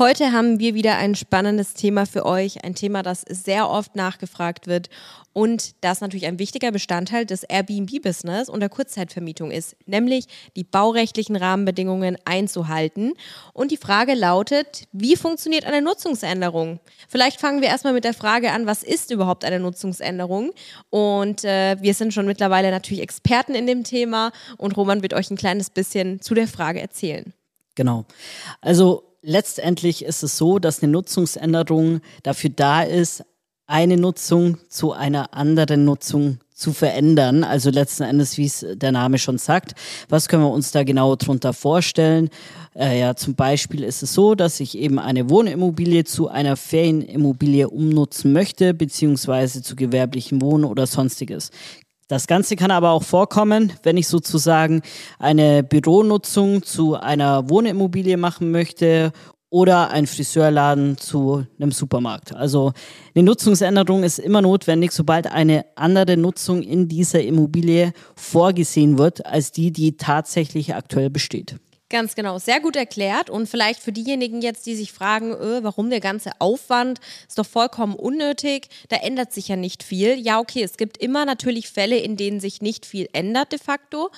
Heute haben wir wieder ein spannendes Thema für euch, ein Thema, das sehr oft nachgefragt wird und das natürlich ein wichtiger Bestandteil des Airbnb-Business und der Kurzzeitvermietung ist, nämlich die baurechtlichen Rahmenbedingungen einzuhalten. Und die Frage lautet, wie funktioniert eine Nutzungsänderung? Vielleicht fangen wir erstmal mit der Frage an, was ist überhaupt eine Nutzungsänderung? Und äh, wir sind schon mittlerweile natürlich Experten in dem Thema und Roman wird euch ein kleines bisschen zu der Frage erzählen. Genau. Also letztendlich ist es so, dass eine Nutzungsänderung dafür da ist, eine Nutzung zu einer anderen Nutzung zu verändern. Also letzten Endes, wie es der Name schon sagt. Was können wir uns da genau drunter vorstellen? Äh, ja, zum Beispiel ist es so, dass ich eben eine Wohnimmobilie zu einer Ferienimmobilie umnutzen möchte, beziehungsweise zu gewerblichen Wohnen oder sonstiges. Das Ganze kann aber auch vorkommen, wenn ich sozusagen eine Büronutzung zu einer Wohnimmobilie machen möchte oder ein Friseurladen zu einem Supermarkt. Also eine Nutzungsänderung ist immer notwendig, sobald eine andere Nutzung in dieser Immobilie vorgesehen wird, als die, die tatsächlich aktuell besteht. Ganz genau, sehr gut erklärt. Und vielleicht für diejenigen jetzt, die sich fragen, öh, warum der ganze Aufwand ist doch vollkommen unnötig, da ändert sich ja nicht viel. Ja, okay, es gibt immer natürlich Fälle, in denen sich nicht viel ändert de facto.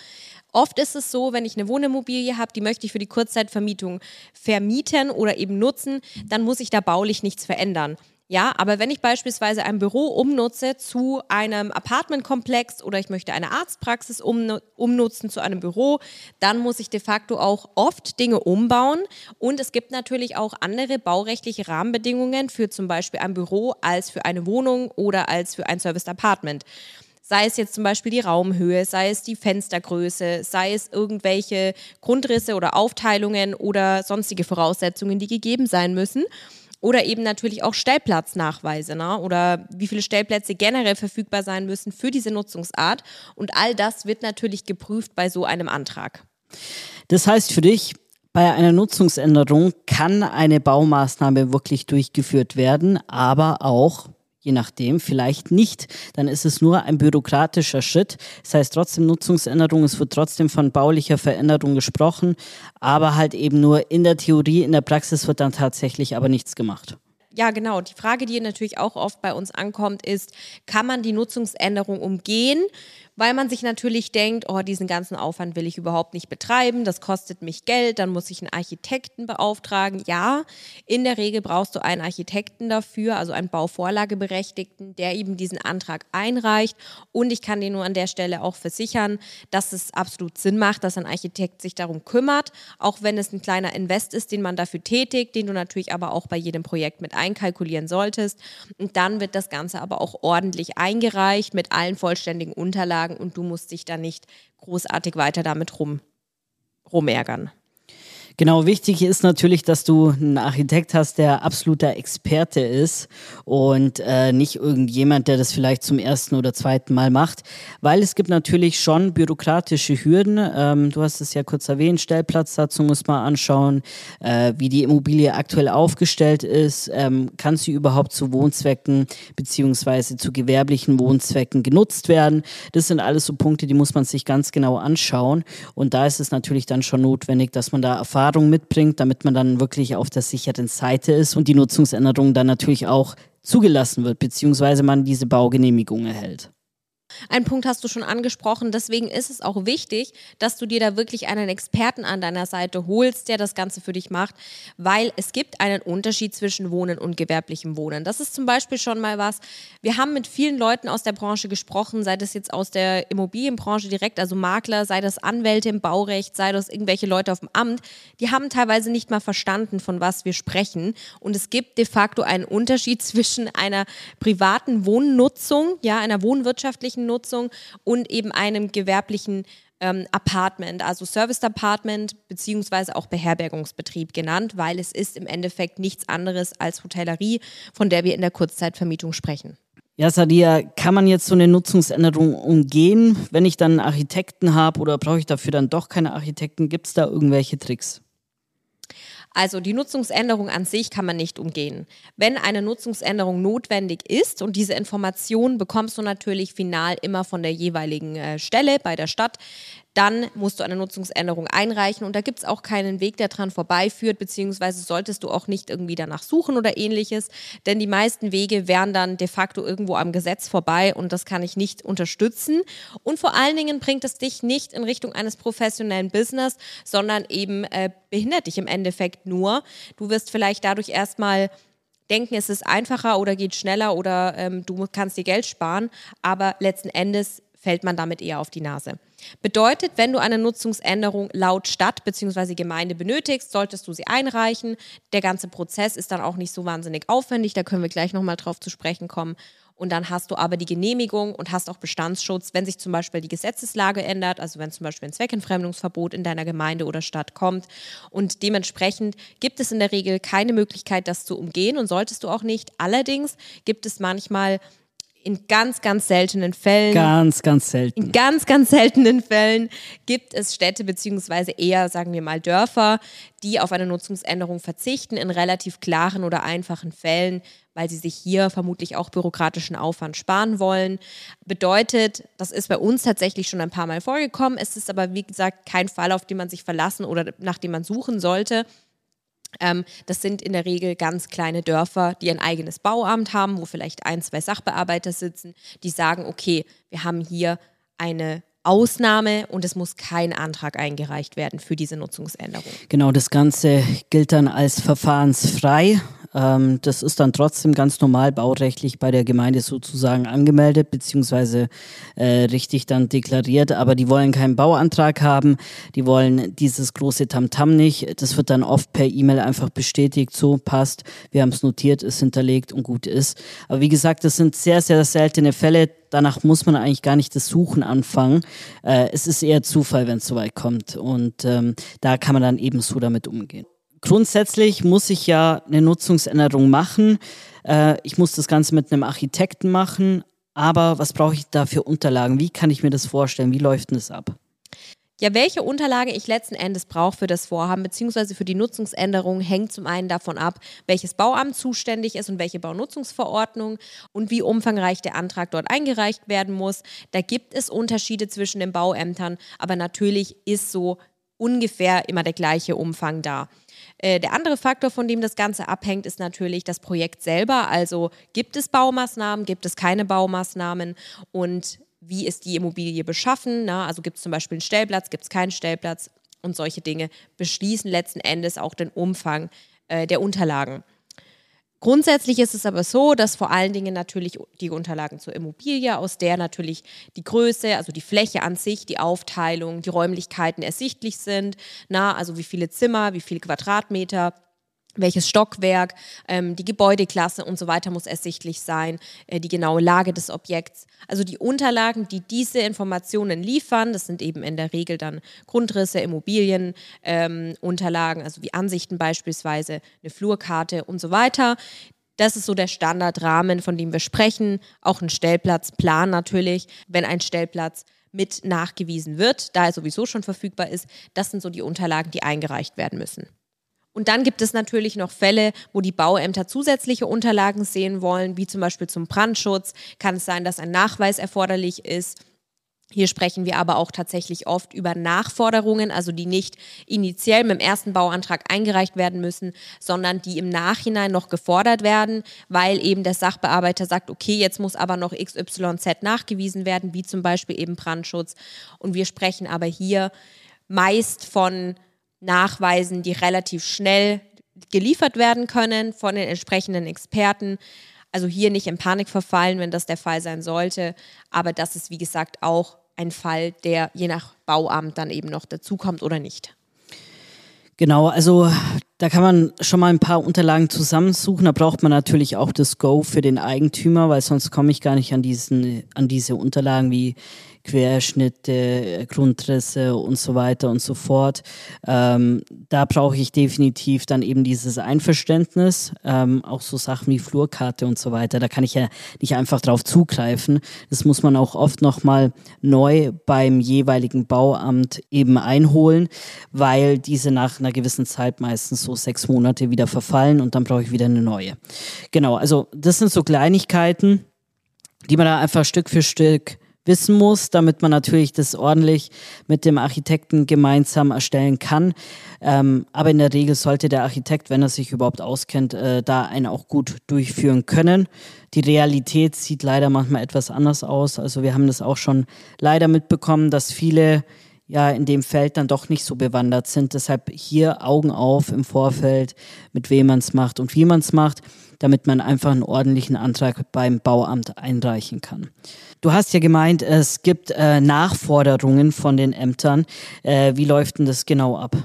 Oft ist es so, wenn ich eine Wohnimmobilie habe, die möchte ich für die Kurzzeitvermietung vermieten oder eben nutzen, dann muss ich da baulich nichts verändern. Ja, aber wenn ich beispielsweise ein Büro umnutze zu einem Apartmentkomplex oder ich möchte eine Arztpraxis umnutzen zu einem Büro, dann muss ich de facto auch oft Dinge umbauen. Und es gibt natürlich auch andere baurechtliche Rahmenbedingungen für zum Beispiel ein Büro als für eine Wohnung oder als für ein Serviced Apartment. Sei es jetzt zum Beispiel die Raumhöhe, sei es die Fenstergröße, sei es irgendwelche Grundrisse oder Aufteilungen oder sonstige Voraussetzungen, die gegeben sein müssen. Oder eben natürlich auch Stellplatznachweise ne? oder wie viele Stellplätze generell verfügbar sein müssen für diese Nutzungsart. Und all das wird natürlich geprüft bei so einem Antrag. Das heißt für dich, bei einer Nutzungsänderung kann eine Baumaßnahme wirklich durchgeführt werden, aber auch je nachdem, vielleicht nicht, dann ist es nur ein bürokratischer Schritt. Das heißt trotzdem Nutzungsänderung, es wird trotzdem von baulicher Veränderung gesprochen, aber halt eben nur in der Theorie, in der Praxis wird dann tatsächlich aber nichts gemacht. Ja, genau. Die Frage, die natürlich auch oft bei uns ankommt, ist, kann man die Nutzungsänderung umgehen? Weil man sich natürlich denkt, oh, diesen ganzen Aufwand will ich überhaupt nicht betreiben, das kostet mich Geld, dann muss ich einen Architekten beauftragen. Ja, in der Regel brauchst du einen Architekten dafür, also einen Bauvorlageberechtigten, der eben diesen Antrag einreicht. Und ich kann dir nur an der Stelle auch versichern, dass es absolut Sinn macht, dass ein Architekt sich darum kümmert, auch wenn es ein kleiner Invest ist, den man dafür tätigt, den du natürlich aber auch bei jedem Projekt mit einkalkulieren solltest. Und dann wird das Ganze aber auch ordentlich eingereicht mit allen vollständigen Unterlagen sagen und du musst dich da nicht großartig weiter damit rum, rumärgern. Genau, wichtig ist natürlich, dass du einen Architekt hast, der absoluter Experte ist und äh, nicht irgendjemand, der das vielleicht zum ersten oder zweiten Mal macht, weil es gibt natürlich schon bürokratische Hürden. Ähm, du hast es ja kurz erwähnt, Stellplatz dazu muss man anschauen, äh, wie die Immobilie aktuell aufgestellt ist, ähm, kann sie überhaupt zu Wohnzwecken beziehungsweise zu gewerblichen Wohnzwecken genutzt werden. Das sind alles so Punkte, die muss man sich ganz genau anschauen und da ist es natürlich dann schon notwendig, dass man da Erfahrung Erfahrung mitbringt, damit man dann wirklich auf der sicheren Seite ist und die Nutzungsänderung dann natürlich auch zugelassen wird, beziehungsweise man diese Baugenehmigung erhält. Ein Punkt hast du schon angesprochen. Deswegen ist es auch wichtig, dass du dir da wirklich einen Experten an deiner Seite holst, der das Ganze für dich macht, weil es gibt einen Unterschied zwischen Wohnen und gewerblichem Wohnen. Das ist zum Beispiel schon mal was. Wir haben mit vielen Leuten aus der Branche gesprochen, sei das jetzt aus der Immobilienbranche direkt, also Makler, sei das Anwälte im Baurecht, sei das irgendwelche Leute auf dem Amt. Die haben teilweise nicht mal verstanden, von was wir sprechen. Und es gibt de facto einen Unterschied zwischen einer privaten Wohnnutzung, ja, einer wohnwirtschaftlichen Nutzung und eben einem gewerblichen ähm, Apartment, also Service Apartment beziehungsweise auch Beherbergungsbetrieb genannt, weil es ist im Endeffekt nichts anderes als Hotellerie, von der wir in der Kurzzeitvermietung sprechen. Ja, Sadia, kann man jetzt so eine Nutzungsänderung umgehen, wenn ich dann einen Architekten habe oder brauche ich dafür dann doch keine Architekten? Gibt es da irgendwelche Tricks? Also die Nutzungsänderung an sich kann man nicht umgehen. Wenn eine Nutzungsänderung notwendig ist und diese Information bekommst du natürlich final immer von der jeweiligen äh, Stelle bei der Stadt, dann musst du eine Nutzungsänderung einreichen und da gibt es auch keinen Weg, der dran vorbeiführt, beziehungsweise solltest du auch nicht irgendwie danach suchen oder ähnliches, denn die meisten Wege wären dann de facto irgendwo am Gesetz vorbei und das kann ich nicht unterstützen. Und vor allen Dingen bringt es dich nicht in Richtung eines professionellen Business, sondern eben äh, behindert dich im Endeffekt nur. Du wirst vielleicht dadurch erstmal denken, es ist einfacher oder geht schneller oder ähm, du kannst dir Geld sparen, aber letzten Endes fällt man damit eher auf die Nase. Bedeutet, wenn du eine Nutzungsänderung laut Stadt bzw. Gemeinde benötigst, solltest du sie einreichen. Der ganze Prozess ist dann auch nicht so wahnsinnig aufwendig, da können wir gleich nochmal drauf zu sprechen kommen. Und dann hast du aber die Genehmigung und hast auch Bestandsschutz, wenn sich zum Beispiel die Gesetzeslage ändert, also wenn zum Beispiel ein Zweckentfremdungsverbot in deiner Gemeinde oder Stadt kommt. Und dementsprechend gibt es in der Regel keine Möglichkeit, das zu umgehen und solltest du auch nicht. Allerdings gibt es manchmal in ganz, ganz seltenen Fällen. Ganz, ganz selten. In ganz, ganz seltenen Fällen gibt es Städte beziehungsweise eher, sagen wir mal, Dörfer, die auf eine Nutzungsänderung verzichten, in relativ klaren oder einfachen Fällen, weil sie sich hier vermutlich auch bürokratischen Aufwand sparen wollen. Bedeutet, das ist bei uns tatsächlich schon ein paar Mal vorgekommen. Es ist aber, wie gesagt, kein Fall, auf den man sich verlassen oder nach dem man suchen sollte. Ähm, das sind in der Regel ganz kleine Dörfer, die ein eigenes Bauamt haben, wo vielleicht ein, zwei Sachbearbeiter sitzen, die sagen, okay, wir haben hier eine Ausnahme und es muss kein Antrag eingereicht werden für diese Nutzungsänderung. Genau, das Ganze gilt dann als verfahrensfrei. Ähm, das ist dann trotzdem ganz normal baurechtlich bei der Gemeinde sozusagen angemeldet beziehungsweise äh, richtig dann deklariert. Aber die wollen keinen Bauantrag haben, die wollen dieses große Tamtam -Tam nicht. Das wird dann oft per E-Mail einfach bestätigt, so passt, wir haben es notiert, ist hinterlegt und gut ist. Aber wie gesagt, das sind sehr, sehr seltene Fälle. Danach muss man eigentlich gar nicht das Suchen anfangen. Äh, es ist eher Zufall, wenn es soweit kommt. Und ähm, da kann man dann eben so damit umgehen grundsätzlich muss ich ja eine Nutzungsänderung machen. Äh, ich muss das Ganze mit einem Architekten machen. Aber was brauche ich da für Unterlagen? Wie kann ich mir das vorstellen? Wie läuft denn das ab? Ja, welche Unterlagen ich letzten Endes brauche für das Vorhaben bzw. für die Nutzungsänderung, hängt zum einen davon ab, welches Bauamt zuständig ist und welche Baunutzungsverordnung und wie umfangreich der Antrag dort eingereicht werden muss. Da gibt es Unterschiede zwischen den Bauämtern, aber natürlich ist so ungefähr immer der gleiche Umfang da. Äh, der andere Faktor, von dem das Ganze abhängt, ist natürlich das Projekt selber. Also gibt es Baumaßnahmen, gibt es keine Baumaßnahmen und wie ist die Immobilie beschaffen? Na? Also gibt es zum Beispiel einen Stellplatz, gibt es keinen Stellplatz und solche Dinge beschließen letzten Endes auch den Umfang äh, der Unterlagen. Grundsätzlich ist es aber so, dass vor allen Dingen natürlich die Unterlagen zur Immobilie, aus der natürlich die Größe, also die Fläche an sich, die Aufteilung, die Räumlichkeiten ersichtlich sind, na, also wie viele Zimmer, wie viele Quadratmeter, welches Stockwerk, ähm, die Gebäudeklasse und so weiter muss ersichtlich sein, äh, die genaue Lage des Objekts. Also die Unterlagen, die diese Informationen liefern, das sind eben in der Regel dann Grundrisse, Immobilienunterlagen, ähm, also wie Ansichten beispielsweise, eine Flurkarte und so weiter. Das ist so der Standardrahmen, von dem wir sprechen. Auch ein Stellplatzplan natürlich, wenn ein Stellplatz mit nachgewiesen wird, da er sowieso schon verfügbar ist. Das sind so die Unterlagen, die eingereicht werden müssen. Und dann gibt es natürlich noch Fälle, wo die Bauämter zusätzliche Unterlagen sehen wollen, wie zum Beispiel zum Brandschutz. Kann es sein, dass ein Nachweis erforderlich ist. Hier sprechen wir aber auch tatsächlich oft über Nachforderungen, also die nicht initiell mit dem ersten Bauantrag eingereicht werden müssen, sondern die im Nachhinein noch gefordert werden, weil eben der Sachbearbeiter sagt, okay, jetzt muss aber noch XYZ nachgewiesen werden, wie zum Beispiel eben Brandschutz. Und wir sprechen aber hier meist von nachweisen, die relativ schnell geliefert werden können von den entsprechenden Experten. Also hier nicht in Panik verfallen, wenn das der Fall sein sollte. Aber das ist, wie gesagt, auch ein Fall, der je nach Bauamt dann eben noch dazukommt oder nicht. Genau, also da kann man schon mal ein paar Unterlagen zusammensuchen. Da braucht man natürlich auch das Go für den Eigentümer, weil sonst komme ich gar nicht an, diesen, an diese Unterlagen wie Querschnitte, Grundrisse und so weiter und so fort. Ähm, da brauche ich definitiv dann eben dieses Einverständnis, ähm, auch so Sachen wie Flurkarte und so weiter. Da kann ich ja nicht einfach drauf zugreifen. Das muss man auch oft nochmal neu beim jeweiligen Bauamt eben einholen, weil diese nach einer gewissen Zeit meistens so sechs Monate wieder verfallen und dann brauche ich wieder eine neue. Genau, also das sind so Kleinigkeiten, die man da einfach Stück für Stück wissen muss, damit man natürlich das ordentlich mit dem Architekten gemeinsam erstellen kann. Ähm, aber in der Regel sollte der Architekt, wenn er sich überhaupt auskennt, äh, da einen auch gut durchführen können. Die Realität sieht leider manchmal etwas anders aus. Also wir haben das auch schon leider mitbekommen, dass viele ja in dem Feld dann doch nicht so bewandert sind. Deshalb hier Augen auf im Vorfeld, mit wem man es macht und wie man es macht, damit man einfach einen ordentlichen Antrag beim Bauamt einreichen kann. Du hast ja gemeint, es gibt äh, Nachforderungen von den Ämtern. Äh, wie läuft denn das genau ab?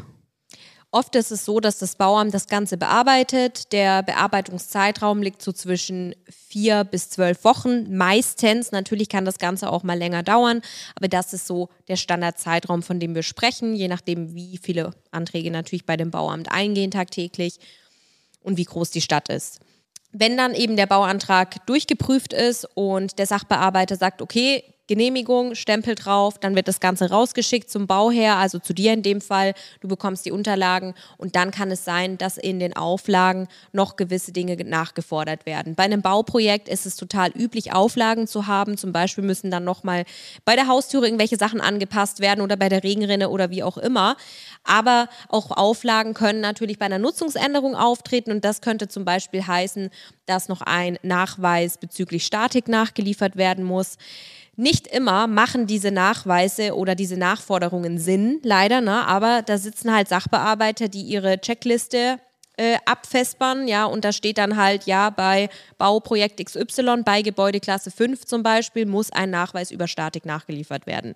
Oft ist es so, dass das Bauamt das Ganze bearbeitet. Der Bearbeitungszeitraum liegt so zwischen vier bis zwölf Wochen. Meistens, natürlich kann das Ganze auch mal länger dauern, aber das ist so der Standardzeitraum, von dem wir sprechen, je nachdem, wie viele Anträge natürlich bei dem Bauamt eingehen tagtäglich und wie groß die Stadt ist. Wenn dann eben der Bauantrag durchgeprüft ist und der Sachbearbeiter sagt, okay, Genehmigung, Stempel drauf, dann wird das Ganze rausgeschickt zum Bauherr, also zu dir in dem Fall. Du bekommst die Unterlagen und dann kann es sein, dass in den Auflagen noch gewisse Dinge nachgefordert werden. Bei einem Bauprojekt ist es total üblich, Auflagen zu haben. Zum Beispiel müssen dann nochmal bei der Haustüre irgendwelche Sachen angepasst werden oder bei der Regenrinne oder wie auch immer. Aber auch Auflagen können natürlich bei einer Nutzungsänderung auftreten und das könnte zum Beispiel heißen, dass noch ein Nachweis bezüglich Statik nachgeliefert werden muss. Nicht immer machen diese Nachweise oder diese Nachforderungen Sinn, leider, ne? aber da sitzen halt Sachbearbeiter, die ihre Checkliste äh, abfespern, ja, und da steht dann halt, ja, bei Bauprojekt XY, bei Gebäudeklasse 5 zum Beispiel, muss ein Nachweis über Statik nachgeliefert werden.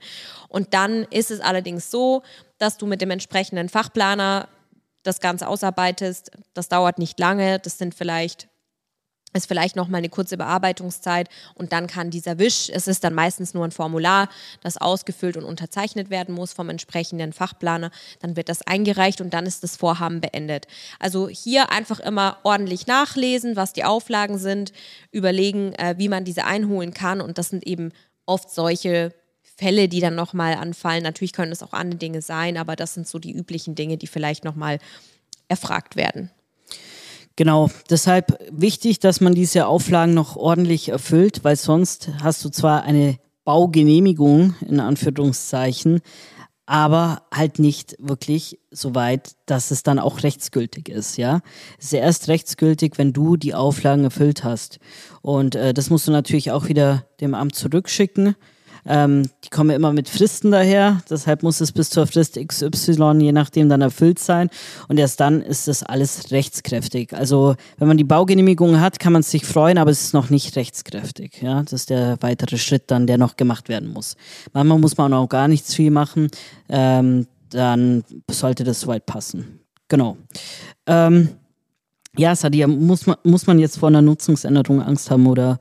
Und dann ist es allerdings so, dass du mit dem entsprechenden Fachplaner das Ganze ausarbeitest. Das dauert nicht lange, das sind vielleicht ist vielleicht noch mal eine kurze Bearbeitungszeit und dann kann dieser Wisch, es ist dann meistens nur ein Formular, das ausgefüllt und unterzeichnet werden muss vom entsprechenden Fachplaner, dann wird das eingereicht und dann ist das Vorhaben beendet. Also hier einfach immer ordentlich nachlesen, was die Auflagen sind, überlegen, äh, wie man diese einholen kann und das sind eben oft solche Fälle, die dann noch mal anfallen. Natürlich können es auch andere Dinge sein, aber das sind so die üblichen Dinge, die vielleicht noch mal erfragt werden. Genau, deshalb wichtig, dass man diese Auflagen noch ordentlich erfüllt, weil sonst hast du zwar eine Baugenehmigung in Anführungszeichen, aber halt nicht wirklich so weit, dass es dann auch rechtsgültig ist, ja. Es ist erst rechtsgültig, wenn du die Auflagen erfüllt hast. Und äh, das musst du natürlich auch wieder dem Amt zurückschicken. Ähm, die kommen immer mit Fristen daher, deshalb muss es bis zur Frist XY je nachdem dann erfüllt sein und erst dann ist das alles rechtskräftig. Also wenn man die Baugenehmigung hat, kann man sich freuen, aber es ist noch nicht rechtskräftig. Ja? Das ist der weitere Schritt dann, der noch gemacht werden muss. Manchmal muss man auch gar nichts viel machen, ähm, dann sollte das soweit passen. Genau. Ähm, ja, Sadia, muss man, muss man jetzt vor einer Nutzungsänderung Angst haben oder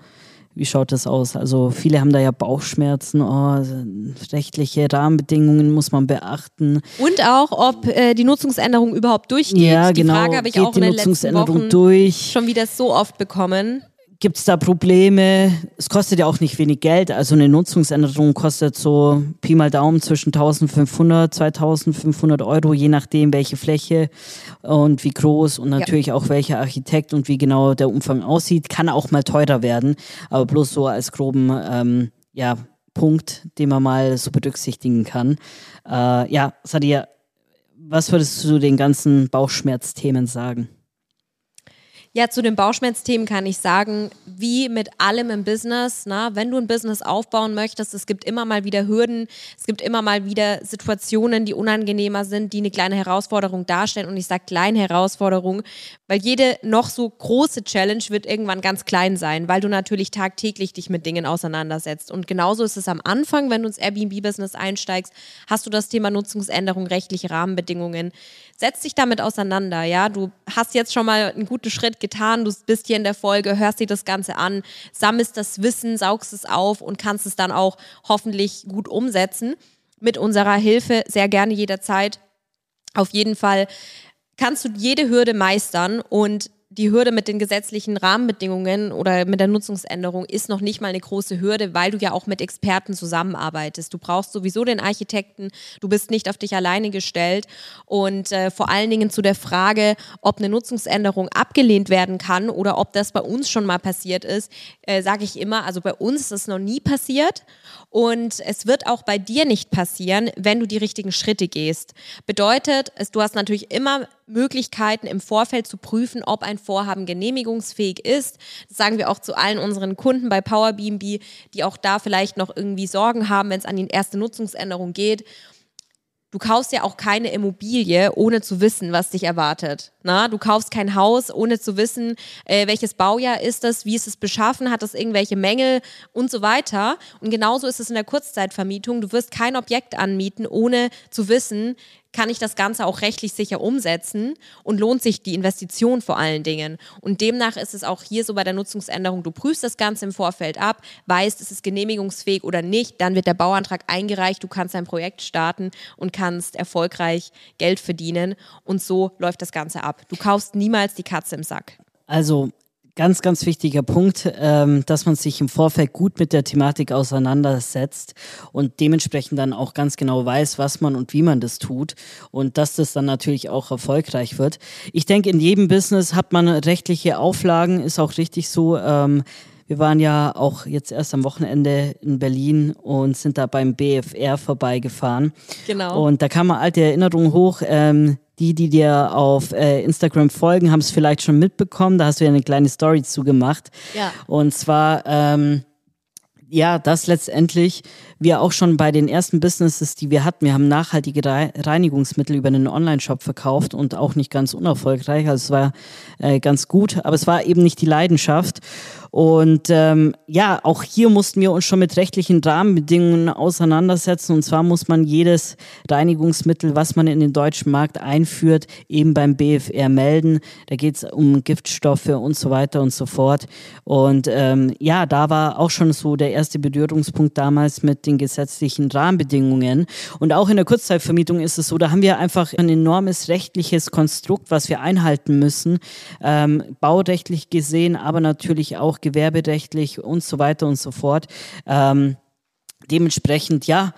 wie schaut das aus? Also viele haben da ja Bauchschmerzen, oh, rechtliche Rahmenbedingungen muss man beachten. Und auch, ob äh, die Nutzungsänderung überhaupt durchgeht. Ja, die genau. Frage habe ich Geht auch in den letzten Wochen durch? schon wieder so oft bekommen. Gibt es da Probleme? Es kostet ja auch nicht wenig Geld. Also eine Nutzungsänderung kostet so Pi mal Daumen zwischen 1500, 2500 Euro, je nachdem, welche Fläche und wie groß und natürlich ja. auch welcher Architekt und wie genau der Umfang aussieht. Kann auch mal teurer werden, aber bloß so als groben ähm, ja, Punkt, den man mal so berücksichtigen kann. Äh, ja, Sadia, was würdest du zu den ganzen Bauchschmerzthemen sagen? Ja, zu den Bauchschmerzthemen kann ich sagen, wie mit allem im Business, na, wenn du ein Business aufbauen möchtest, es gibt immer mal wieder Hürden, es gibt immer mal wieder Situationen, die unangenehmer sind, die eine kleine Herausforderung darstellen. Und ich sage kleine Herausforderung, weil jede noch so große Challenge wird irgendwann ganz klein sein, weil du natürlich tagtäglich dich mit Dingen auseinandersetzt. Und genauso ist es am Anfang, wenn du ins Airbnb-Business einsteigst, hast du das Thema Nutzungsänderung, rechtliche Rahmenbedingungen. Setz dich damit auseinander, ja. Du hast jetzt schon mal einen guten Schritt Getan. Du bist hier in der Folge, hörst dir das Ganze an, sammelst das Wissen, saugst es auf und kannst es dann auch hoffentlich gut umsetzen. Mit unserer Hilfe sehr gerne jederzeit. Auf jeden Fall kannst du jede Hürde meistern und die Hürde mit den gesetzlichen Rahmenbedingungen oder mit der Nutzungsänderung ist noch nicht mal eine große Hürde, weil du ja auch mit Experten zusammenarbeitest. Du brauchst sowieso den Architekten, du bist nicht auf dich alleine gestellt und äh, vor allen Dingen zu der Frage, ob eine Nutzungsänderung abgelehnt werden kann oder ob das bei uns schon mal passiert ist, äh, sage ich immer, also bei uns ist es noch nie passiert und es wird auch bei dir nicht passieren, wenn du die richtigen Schritte gehst. Bedeutet, es, du hast natürlich immer Möglichkeiten im Vorfeld zu prüfen, ob ein Vorhaben genehmigungsfähig ist. Das sagen wir auch zu allen unseren Kunden bei Power BNB, die auch da vielleicht noch irgendwie Sorgen haben, wenn es an die erste Nutzungsänderung geht. Du kaufst ja auch keine Immobilie, ohne zu wissen, was dich erwartet. Na, du kaufst kein Haus, ohne zu wissen, äh, welches Baujahr ist das, wie ist es beschaffen, hat es irgendwelche Mängel und so weiter. Und genauso ist es in der Kurzzeitvermietung. Du wirst kein Objekt anmieten, ohne zu wissen, kann ich das Ganze auch rechtlich sicher umsetzen und lohnt sich die Investition vor allen Dingen. Und demnach ist es auch hier so bei der Nutzungsänderung, du prüfst das Ganze im Vorfeld ab, weißt, ist es genehmigungsfähig oder nicht, dann wird der Bauantrag eingereicht, du kannst dein Projekt starten und kannst erfolgreich Geld verdienen und so läuft das Ganze ab. Du kaufst niemals die Katze im Sack. Also ganz, ganz wichtiger Punkt, ähm, dass man sich im Vorfeld gut mit der Thematik auseinandersetzt und dementsprechend dann auch ganz genau weiß, was man und wie man das tut und dass das dann natürlich auch erfolgreich wird. Ich denke, in jedem Business hat man rechtliche Auflagen, ist auch richtig so. Ähm, wir waren ja auch jetzt erst am Wochenende in Berlin und sind da beim BFR vorbeigefahren. Genau. Und da kam alte Erinnerungen hoch. Ähm, die, die dir auf äh, Instagram folgen, haben es vielleicht schon mitbekommen. Da hast du ja eine kleine Story zugemacht. Ja. Und zwar, ähm, ja, das letztendlich wir auch schon bei den ersten Businesses, die wir hatten, wir haben nachhaltige Reinigungsmittel über einen Online-Shop verkauft und auch nicht ganz unerfolgreich. Also es war äh, ganz gut, aber es war eben nicht die Leidenschaft. Und ähm, ja, auch hier mussten wir uns schon mit rechtlichen Rahmenbedingungen auseinandersetzen. Und zwar muss man jedes Reinigungsmittel, was man in den deutschen Markt einführt, eben beim BFR melden. Da geht es um Giftstoffe und so weiter und so fort. Und ähm, ja, da war auch schon so der erste Berührungspunkt damals mit den gesetzlichen Rahmenbedingungen. Und auch in der Kurzzeitvermietung ist es so, da haben wir einfach ein enormes rechtliches Konstrukt, was wir einhalten müssen, ähm, baurechtlich gesehen, aber natürlich auch gewerberechtlich und so weiter und so fort. Ähm, dementsprechend, ja,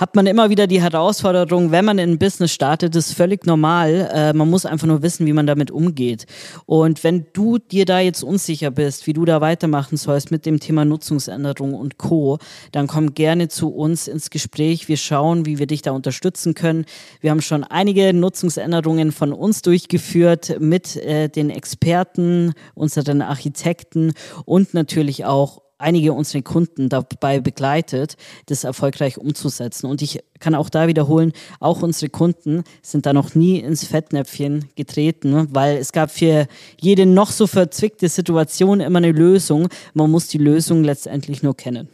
hat man immer wieder die Herausforderung, wenn man in ein Business startet, ist völlig normal. Äh, man muss einfach nur wissen, wie man damit umgeht. Und wenn du dir da jetzt unsicher bist, wie du da weitermachen sollst mit dem Thema Nutzungsänderung und Co., dann komm gerne zu uns ins Gespräch. Wir schauen, wie wir dich da unterstützen können. Wir haben schon einige Nutzungsänderungen von uns durchgeführt mit äh, den Experten, unseren Architekten und natürlich auch einige unserer Kunden dabei begleitet, das erfolgreich umzusetzen. Und ich kann auch da wiederholen, auch unsere Kunden sind da noch nie ins Fettnäpfchen getreten, weil es gab für jede noch so verzwickte Situation immer eine Lösung. Man muss die Lösung letztendlich nur kennen.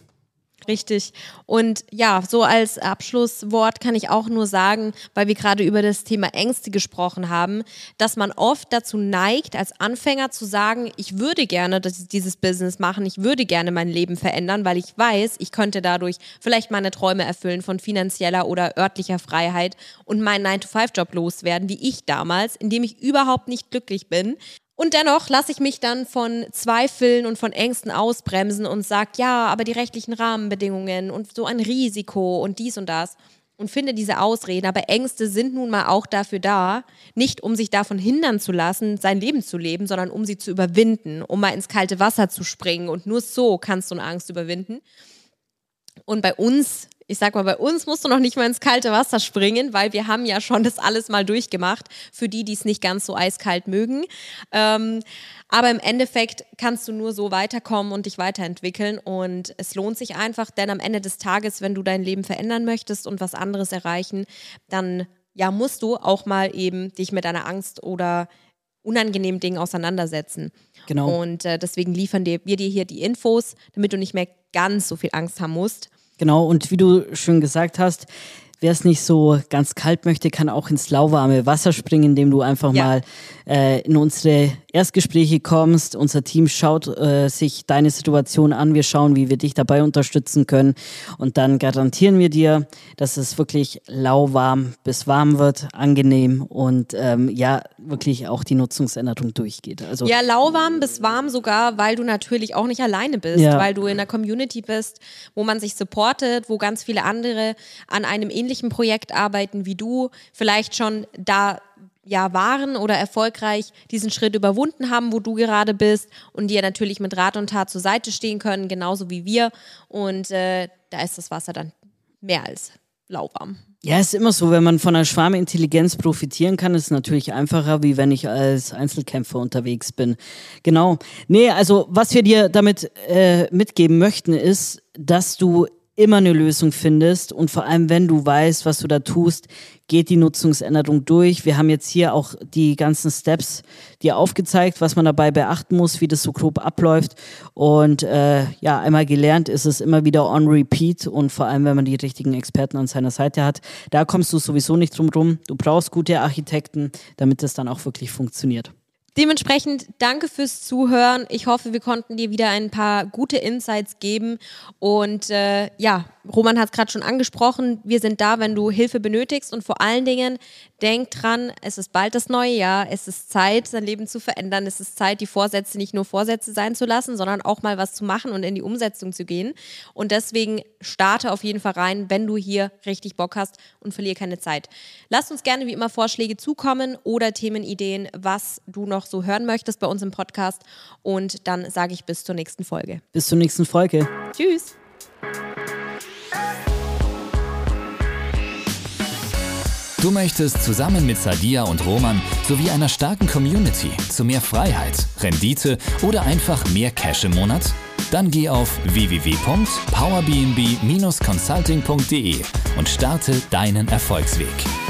Richtig. Und ja, so als Abschlusswort kann ich auch nur sagen, weil wir gerade über das Thema Ängste gesprochen haben, dass man oft dazu neigt, als Anfänger zu sagen, ich würde gerne dieses Business machen, ich würde gerne mein Leben verändern, weil ich weiß, ich könnte dadurch vielleicht meine Träume erfüllen von finanzieller oder örtlicher Freiheit und meinen 9-to-5-Job loswerden, wie ich damals, in dem ich überhaupt nicht glücklich bin. Und dennoch lasse ich mich dann von Zweifeln und von Ängsten ausbremsen und sage, ja, aber die rechtlichen Rahmenbedingungen und so ein Risiko und dies und das und finde diese Ausreden. Aber Ängste sind nun mal auch dafür da, nicht um sich davon hindern zu lassen, sein Leben zu leben, sondern um sie zu überwinden, um mal ins kalte Wasser zu springen. Und nur so kannst du eine Angst überwinden. Und bei uns ich sag mal, bei uns musst du noch nicht mal ins kalte Wasser springen, weil wir haben ja schon das alles mal durchgemacht, für die, die es nicht ganz so eiskalt mögen. Ähm, aber im Endeffekt kannst du nur so weiterkommen und dich weiterentwickeln. Und es lohnt sich einfach, denn am Ende des Tages, wenn du dein Leben verändern möchtest und was anderes erreichen, dann ja, musst du auch mal eben dich mit deiner Angst oder unangenehmen Dingen auseinandersetzen. Genau. Und äh, deswegen liefern wir dir hier die Infos, damit du nicht mehr ganz so viel Angst haben musst. Genau, und wie du schon gesagt hast, wer es nicht so ganz kalt möchte, kann auch ins lauwarme Wasser springen, indem du einfach ja. mal äh, in unsere Erstgespräche kommst. Unser Team schaut äh, sich deine Situation an. Wir schauen, wie wir dich dabei unterstützen können. Und dann garantieren wir dir, dass es wirklich lauwarm bis warm wird, angenehm und ähm, ja, wirklich auch die Nutzungsänderung durchgeht. Also, ja, lauwarm bis warm sogar, weil du natürlich auch nicht alleine bist, ja. weil du in einer Community bist, wo man sich supportet, wo ganz viele andere an einem ähnlichen Projekt arbeiten wie du, vielleicht schon da ja waren oder erfolgreich diesen Schritt überwunden haben, wo du gerade bist und dir natürlich mit Rat und Tat zur Seite stehen können, genauso wie wir. Und äh, da ist das Wasser dann mehr als lauwarm. Ja, ist immer so, wenn man von einer Schwarmintelligenz profitieren kann, ist es natürlich einfacher, wie wenn ich als Einzelkämpfer unterwegs bin. Genau. Nee, also was wir dir damit äh, mitgeben möchten, ist, dass du immer eine Lösung findest und vor allem, wenn du weißt, was du da tust, geht die Nutzungsänderung durch. Wir haben jetzt hier auch die ganzen Steps dir aufgezeigt, was man dabei beachten muss, wie das so grob abläuft und äh, ja, einmal gelernt ist es immer wieder on repeat und vor allem, wenn man die richtigen Experten an seiner Seite hat, da kommst du sowieso nicht drum rum. Du brauchst gute Architekten, damit es dann auch wirklich funktioniert. Dementsprechend danke fürs Zuhören. Ich hoffe, wir konnten dir wieder ein paar gute Insights geben. Und äh, ja, Roman hat es gerade schon angesprochen. Wir sind da, wenn du Hilfe benötigst. Und vor allen Dingen, denk dran, es ist bald das neue Jahr. Es ist Zeit, sein Leben zu verändern. Es ist Zeit, die Vorsätze nicht nur Vorsätze sein zu lassen, sondern auch mal was zu machen und in die Umsetzung zu gehen. Und deswegen starte auf jeden Fall rein, wenn du hier richtig Bock hast und verliere keine Zeit. Lass uns gerne wie immer Vorschläge zukommen oder Themenideen, was du noch noch so hören möchtest bei uns im Podcast. Und dann sage ich bis zur nächsten Folge. Bis zur nächsten Folge. Tschüss. Du möchtest zusammen mit Sadia und Roman sowie einer starken Community zu mehr Freiheit, Rendite oder einfach mehr Cash im Monat? Dann geh auf www.powerbnb-consulting.de und starte deinen Erfolgsweg.